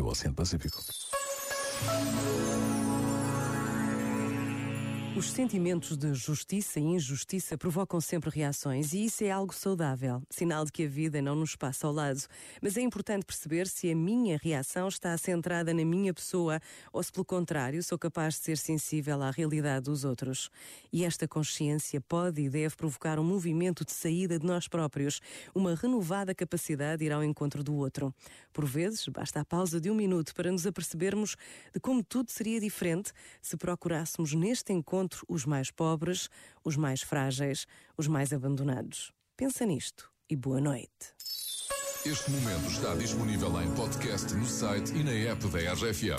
o Oceano Pacífico. Os sentimentos de justiça e injustiça provocam sempre reações e isso é algo saudável, sinal de que a vida não nos passa ao lado. Mas é importante perceber se a minha reação está centrada na minha pessoa ou se, pelo contrário, sou capaz de ser sensível à realidade dos outros. E esta consciência pode e deve provocar um movimento de saída de nós próprios, uma renovada capacidade de ir ao encontro do outro. Por vezes, basta a pausa de um minuto para nos apercebermos de como tudo seria diferente se procurássemos neste encontro encontro os mais pobres, os mais frágeis, os mais abandonados. Pensa nisto e boa noite. Este momento está disponível em podcast no site e na app da RFM.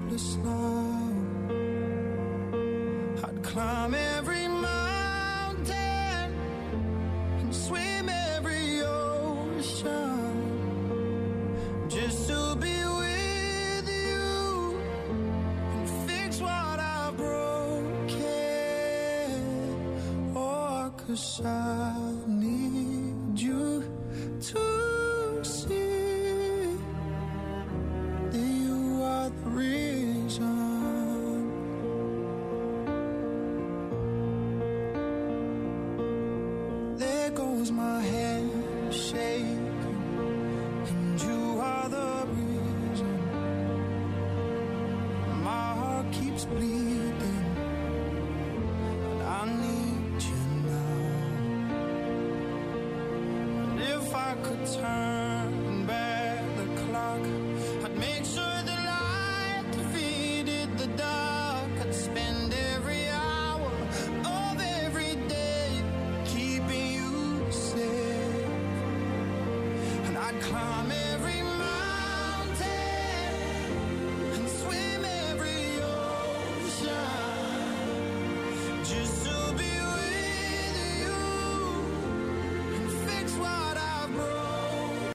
hopeless now. I'd climb every mountain swim every ocean just to be with you fix what I've. Oh, I goes my hand shaking, and you are the reason. My heart keeps bleeding, and I need you now. And if I could turn climb